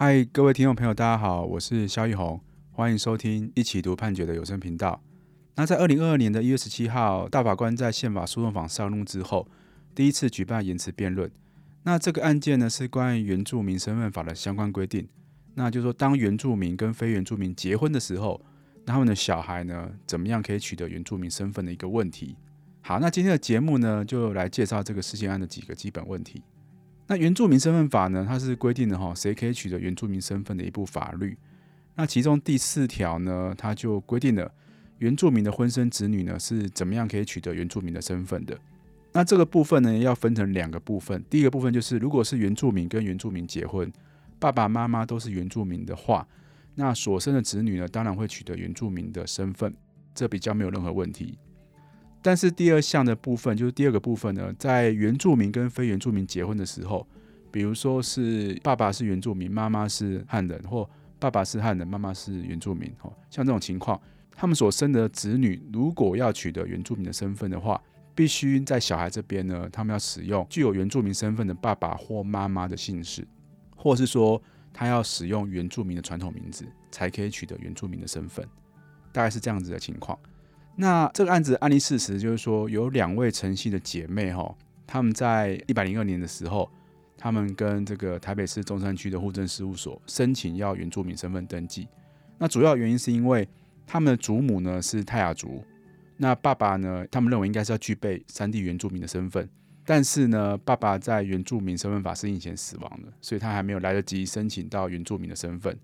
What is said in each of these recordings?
嗨，各位听众朋友，大家好，我是萧奕宏，欢迎收听一起读判决的有声频道。那在二零二二年的一月十七号，大法官在宪法诉讼法上路之后，第一次举办言辞辩论。那这个案件呢，是关于原住民身份法的相关规定。那就是说，当原住民跟非原住民结婚的时候，那他们的小孩呢，怎么样可以取得原住民身份的一个问题。好，那今天的节目呢，就来介绍这个事件案的几个基本问题。那原住民身份法呢，它是规定的哈，谁可以取得原住民身份的一部法律。那其中第四条呢，它就规定了原住民的婚生子女呢是怎么样可以取得原住民的身份的。那这个部分呢，要分成两个部分。第一个部分就是，如果是原住民跟原住民结婚，爸爸妈妈都是原住民的话，那所生的子女呢，当然会取得原住民的身份，这比较没有任何问题。但是第二项的部分，就是第二个部分呢，在原住民跟非原住民结婚的时候，比如说是爸爸是原住民，妈妈是汉人，或爸爸是汉人，妈妈是原住民，哦，像这种情况，他们所生的子女如果要取得原住民的身份的话，必须在小孩这边呢，他们要使用具有原住民身份的爸爸或妈妈的姓氏，或是说他要使用原住民的传统名字，才可以取得原住民的身份，大概是这样子的情况。那这个案子案例事实就是说，有两位陈姓的姐妹哈，他们在一百零二年的时候，他们跟这个台北市中山区的户政事务所申请要原住民身份登记。那主要原因是因为他们的祖母呢是泰雅族，那爸爸呢，他们认为应该是要具备三地原住民的身份，但是呢，爸爸在原住民身份法施行前死亡了，所以他还没有来得及申请到原住民的身份。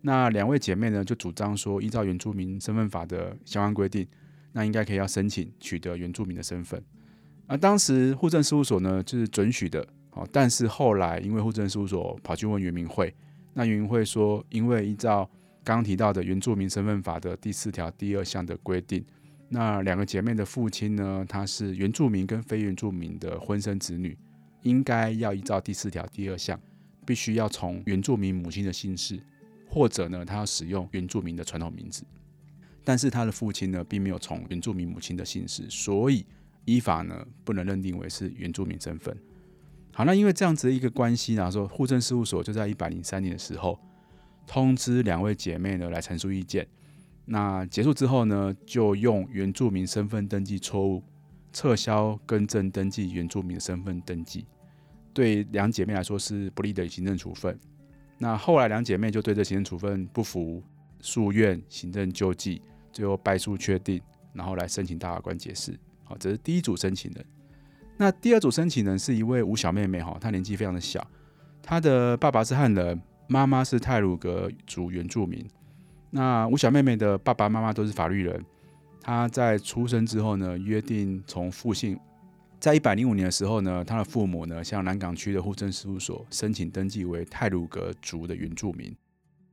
那两位姐妹呢就主张说，依照原住民身份法的相关规定。那应该可以要申请取得原住民的身份，而当时户政事务所呢就是准许的，哦，但是后来因为户政事务所跑去问原民会，那原民会说，因为依照刚刚提到的原住民身份法的第四条第二项的规定，那两个姐妹的父亲呢，他是原住民跟非原住民的婚生子女，应该要依照第四条第二项，必须要从原住民母亲的姓氏，或者呢，他要使用原住民的传统名字。但是他的父亲呢，并没有从原住民母亲的姓氏，所以依法呢，不能认定为是原住民身份。好，那因为这样子的一个关系呢，说户政事务所就在一百零三年的时候通知两位姐妹呢来陈述意见。那结束之后呢，就用原住民身份登记错误撤销更正登记原住民身份登记，对两姐妹来说是不利的行政处分。那后来两姐妹就对这行政处分不服，诉愿行政救济。最后败诉确定，然后来申请大法官解释。好，这是第一组申请人。那第二组申请人是一位吴小妹妹，哈，她年纪非常的小，她的爸爸是汉人，妈妈是泰鲁阁族原住民。那吴小妹妹的爸爸妈妈都是法律人，她在出生之后呢，约定从父姓。在一百零五年的时候呢，她的父母呢向南港区的户政事务所申请登记为泰鲁阁族的原住民，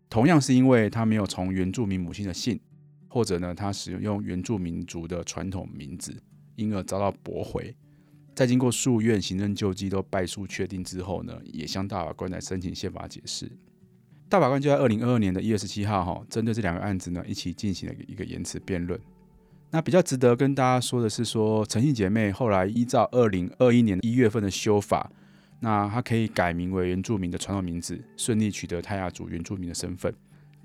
同样是因为她没有从原住民母亲的姓。或者呢，他使用原住民族的传统名字，因而遭到驳回。在经过诉愿、行政救济都败诉确定之后呢，也向大法官来申请宪法解释。大法官就在二零二二年的一月十七号，哈，针对这两个案子呢，一起进行了一个言辞辩论。那比较值得跟大家说的是说，说陈姓姐妹后来依照二零二一年一月份的修法，那她可以改名为原住民的传统名字，顺利取得泰雅族原住民的身份。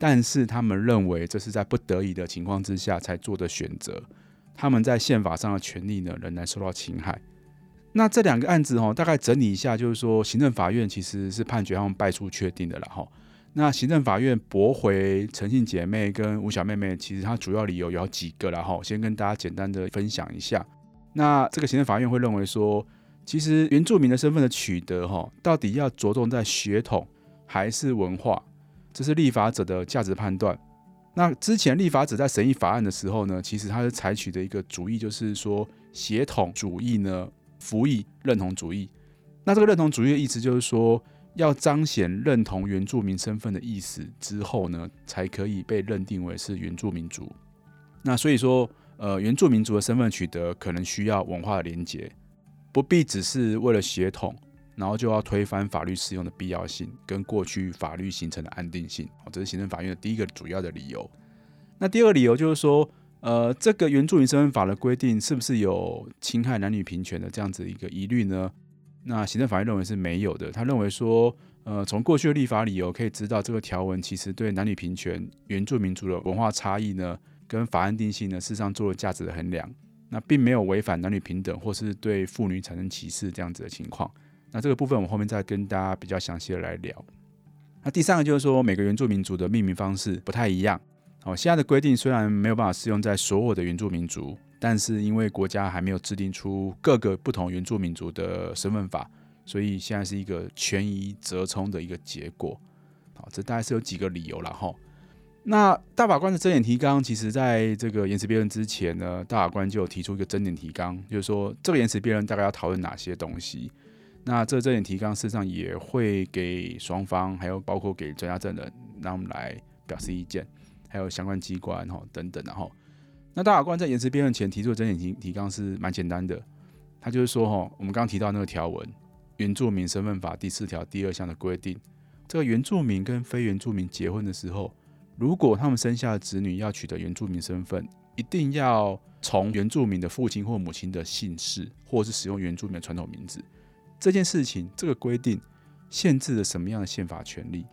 但是他们认为这是在不得已的情况之下才做的选择，他们在宪法上的权利呢仍然受到侵害。那这两个案子哦，大概整理一下，就是说行政法院其实是判决他们败诉确定的了哈。那行政法院驳回陈姓姐妹跟吴小妹妹，其实它主要理由有几个了哈，先跟大家简单的分享一下。那这个行政法院会认为说，其实原住民的身份的取得哈，到底要着重在血统还是文化？这是立法者的价值判断。那之前立法者在审议法案的时候呢，其实他是采取的一个主义，就是说协同主义呢，辅以认同主义。那这个认同主义的意思就是说，要彰显认同原住民身份的意思之后呢，才可以被认定为是原住民族。那所以说，呃，原住民族的身份取得可能需要文化的连结，不必只是为了协同。然后就要推翻法律适用的必要性，跟过去法律形成的安定性。好，这是行政法院的第一个主要的理由。那第二个理由就是说，呃，这个原住民身份法的规定是不是有侵害男女平权的这样子一个疑虑呢？那行政法院认为是没有的。他认为说，呃，从过去的立法理由可以知道，这个条文其实对男女平权、原住民族的文化差异呢，跟法案定性呢，事实上做了价值的衡量，那并没有违反男女平等或是对妇女产生歧视这样子的情况。那这个部分我后面再跟大家比较详细的来聊。那第三个就是说，每个原住民族的命名方式不太一样。好，现在的规定虽然没有办法适用在所有的原住民族，但是因为国家还没有制定出各个不同原住民族的身份法。所以现在是一个权宜折冲的一个结果，好，这大概是有几个理由了哈。那大法官的争点提纲，其实在这个言词辩论之前呢，大法官就有提出一个争点提纲，就是说这个言词辩论大概要讨论哪些东西。那这个争点提纲事实上也会给双方，还有包括给专家证人，让我们来表示意见，还有相关机关哈等等。然后，那大法官在言词辩论前提出的争点提提纲是蛮简单的，他就是说哈，我们刚刚提到那个条文。原住民身份法第四条第二项的规定，这个原住民跟非原住民结婚的时候，如果他们生下的子女要取得原住民身份，一定要从原住民的父亲或母亲的姓氏，或是使用原住民的传统名字。这件事情，这个规定限制了什么样的宪法权利？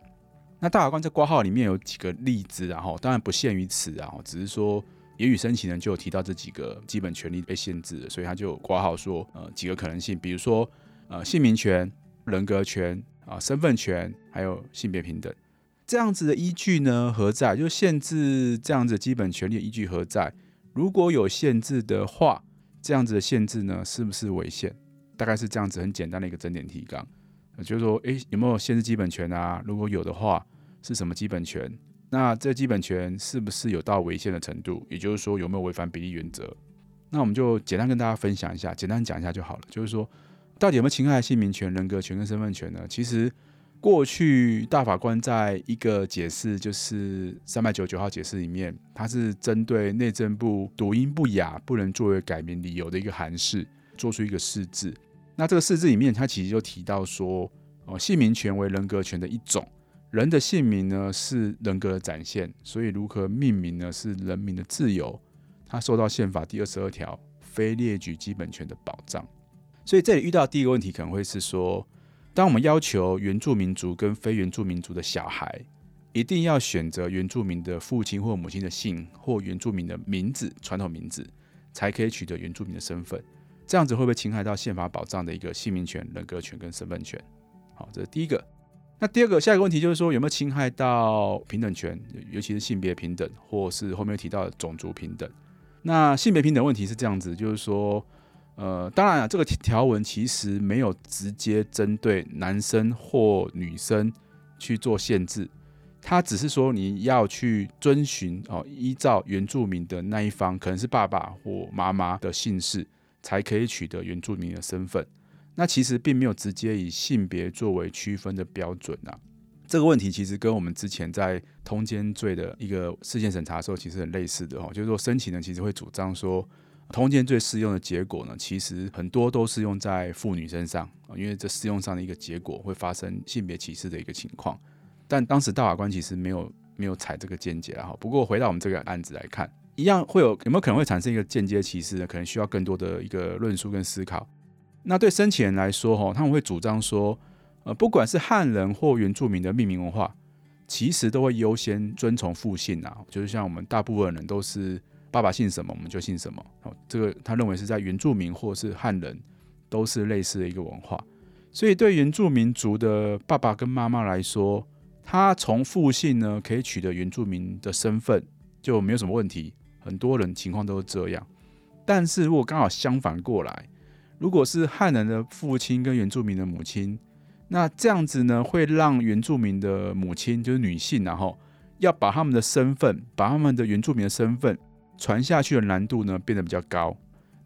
那大法官在括号里面有几个例子，然后当然不限于此啊，只是说言语申请人就有提到这几个基本权利被限制了，所以他就括号说，呃，几个可能性，比如说。呃，姓名权、人格权啊、身份权，还有性别平等，这样子的依据呢，何在？就限制这样子基本权利的依据何在？如果有限制的话，这样子的限制呢，是不是违宪？大概是这样子很简单的一个整点提纲，就是说，诶，有没有限制基本权啊？如果有的话，是什么基本权？那这基本权是不是有到违宪的程度？也就是说，有没有违反比例原则？那我们就简单跟大家分享一下，简单讲一下就好了，就是说。到底有没有侵害姓名权、人格权跟身份权呢？其实过去大法官在一个解释，就是三百九十九号解释里面，他是针对内政部读音不雅不能作为改名理由的一个函释，做出一个释字。那这个释字里面，它其实就提到说，哦，姓名权为人格权的一种，人的姓名呢是人格的展现，所以如何命名呢是人民的自由，他受到宪法第二十二条非列举基本权的保障。所以这里遇到第一个问题，可能会是说，当我们要求原住民族跟非原住民族的小孩一定要选择原住民的父亲或母亲的姓或原住民的名字、传统名字，才可以取得原住民的身份，这样子会不会侵害到宪法保障的一个姓名权、人格权跟身份权？好，这是第一个。那第二个，下一个问题就是说，有没有侵害到平等权，尤其是性别平等，或是后面提到的种族平等？那性别平等问题是这样子，就是说。呃，当然了，这个条文其实没有直接针对男生或女生去做限制，它只是说你要去遵循哦，依照原住民的那一方，可能是爸爸或妈妈的姓氏，才可以取得原住民的身份。那其实并没有直接以性别作为区分的标准啊。这个问题其实跟我们之前在通奸罪的一个事件审查的时候，其实很类似的哦，就是说申请人其实会主张说。通奸罪适用的结果呢，其实很多都是用在妇女身上，因为这适用上的一个结果会发生性别歧视的一个情况。但当时大法官其实没有没有采这个见解哈。不过回到我们这个案子来看，一样会有有没有可能会产生一个间接歧视呢？可能需要更多的一个论述跟思考。那对申请人来说，哈，他们会主张说，呃，不管是汉人或原住民的命名文化，其实都会优先遵从父姓啊，就是像我们大部分人都是。爸爸姓什么，我们就姓什么。哦，这个他认为是在原住民或是汉人都是类似的一个文化，所以对原住民族的爸爸跟妈妈来说，他从父姓呢可以取得原住民的身份，就没有什么问题。很多人情况都是这样，但是如果刚好相反过来，如果是汉人的父亲跟原住民的母亲，那这样子呢会让原住民的母亲就是女性，然后要把他们的身份，把他们的原住民的身份。传下去的难度呢变得比较高，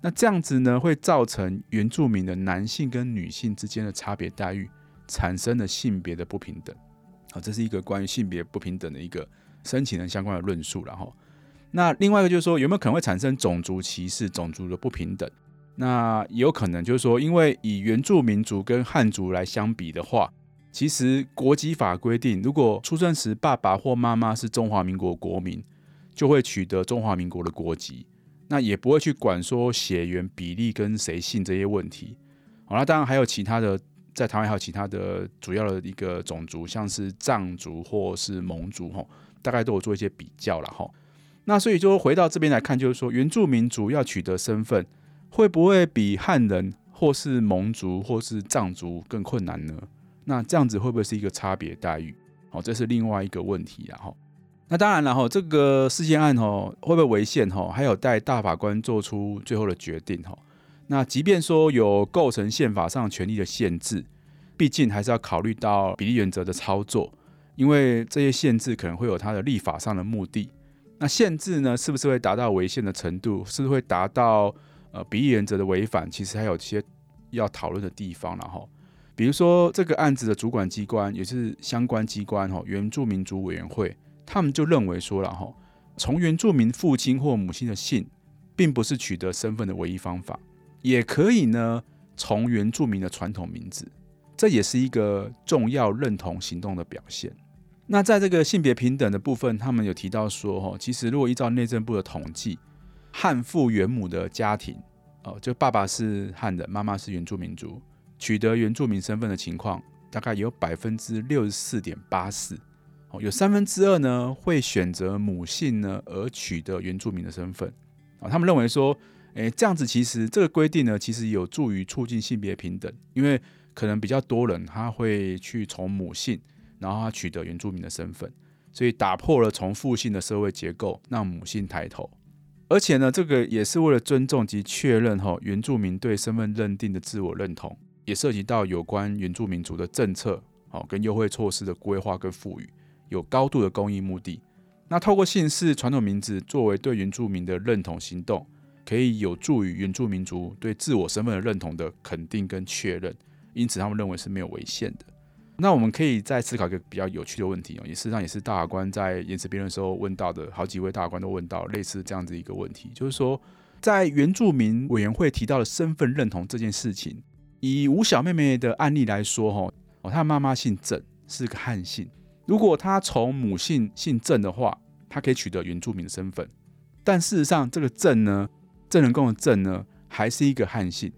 那这样子呢会造成原住民的男性跟女性之间的差别待遇，产生了性别的不平等。好，这是一个关于性别不平等的一个申请人相关的论述。然后，那另外一个就是说，有没有可能会产生种族歧视、种族的不平等？那也有可能就是说，因为以原住民族跟汉族来相比的话，其实国籍法规定，如果出生时爸爸或妈妈是中华民国国民。就会取得中华民国的国籍，那也不会去管说血缘比例跟谁姓这些问题。好，那当然还有其他的在台湾还有其他的主要的一个种族，像是藏族或是蒙族，吼，大概都有做一些比较了，吼。那所以就回到这边来看，就是说原住民族要取得身份，会不会比汉人或是蒙族或是藏族更困难呢？那这样子会不会是一个差别待遇？好，这是另外一个问题，然后。那当然了哈，这个事件案哈会不会违宪哈，还有待大法官做出最后的决定哈。那即便说有构成宪法上权利的限制，毕竟还是要考虑到比例原则的操作，因为这些限制可能会有它的立法上的目的。那限制呢，是不是会达到违宪的程度？是不是会达到呃比例原则的违反？其实还有一些要讨论的地方，然后比如说这个案子的主管机关也是相关机关哈，原住民族委员会。他们就认为说了哈，从原住民父亲或母亲的姓，并不是取得身份的唯一方法，也可以呢从原住民的传统名字，这也是一个重要认同行动的表现。那在这个性别平等的部分，他们有提到说哈，其实如果依照内政部的统计，汉父原母的家庭哦，就爸爸是汉人，妈妈是原住民族，取得原住民身份的情况，大概有百分之六十四点八四。哦有三分之二呢会选择母姓呢而取得原住民的身份啊，他们认为说，诶，这样子其实这个规定呢，其实有助于促进性别平等，因为可能比较多人他会去从母姓，然后他取得原住民的身份，所以打破了从父姓的社会结构，让母姓抬头，而且呢，这个也是为了尊重及确认哈原住民对身份认定的自我认同，也涉及到有关原住民族的政策，好跟优惠措施的规划跟赋予。有高度的公益目的，那透过姓氏、传统名字作为对原住民的认同行动，可以有助于原住民族对自我身份的认同的肯定跟确认，因此他们认为是没有违宪的。那我们可以再思考一个比较有趣的问题哦，也事实上也是大法官在言辞辩论时候问到的，好几位大法官都问到类似这样子一个问题，就是说在原住民委员会提到的身份认同这件事情，以吴小妹妹的案例来说，哈，哦，她的妈妈姓郑，是个汉姓。如果她从母姓姓郑的话，她可以取得原住民的身份。但事实上，这个郑呢，郑人公的郑呢，还是一个汉姓。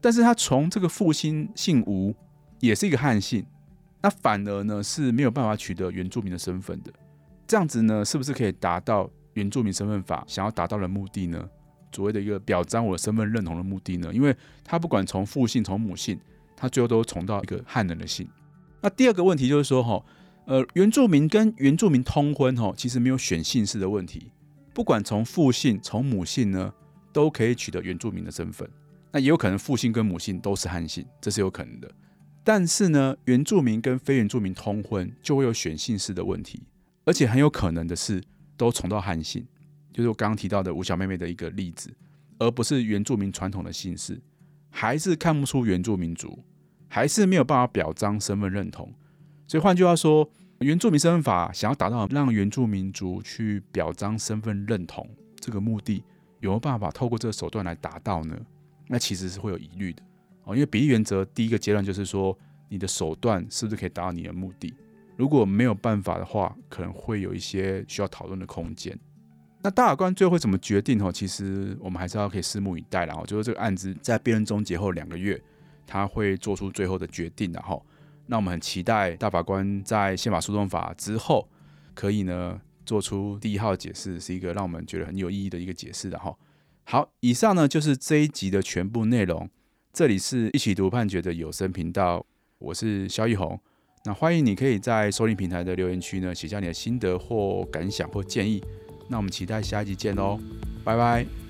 但是他从这个父亲姓吴，也是一个汉姓，那反而呢是没有办法取得原住民的身份的。这样子呢，是不是可以达到原住民身份法想要达到的目的呢？所谓的一个表彰我的身份认同的目的呢？因为他不管从父姓从母姓，他最后都从到一个汉人的姓。那第二个问题就是说，哈。呃，原住民跟原住民通婚吼，其实没有选姓氏的问题，不管从父姓从母姓呢，都可以取得原住民的身份。那也有可能父姓跟母姓都是汉姓，这是有可能的。但是呢，原住民跟非原住民通婚就会有选姓氏的问题，而且很有可能的是都重到汉姓，就是我刚刚提到的吴小妹妹的一个例子，而不是原住民传统的姓氏，还是看不出原住民族，还是没有办法表彰身份认同。所以换句话说，原住民身份法想要达到让原住民族去表彰身份认同这个目的，有没有办法透过这个手段来达到呢？那其实是会有疑虑的哦，因为比例原则第一个阶段就是说，你的手段是不是可以达到你的目的？如果没有办法的话，可能会有一些需要讨论的空间。那大法官最后会怎么决定？哦，其实我们还是要可以拭目以待。然后就是这个案子在辩论终结后两个月，他会做出最后的决定。然后。那我们很期待大法官在宪法诉讼法之后，可以呢做出第一号解释，是一个让我们觉得很有意义的一个解释。然后，好，以上呢就是这一集的全部内容。这里是一起读判决的有声频道，我是肖奕宏。那欢迎你可以在收听平台的留言区呢写下你的心得或感想或建议。那我们期待下一集见喽，拜拜。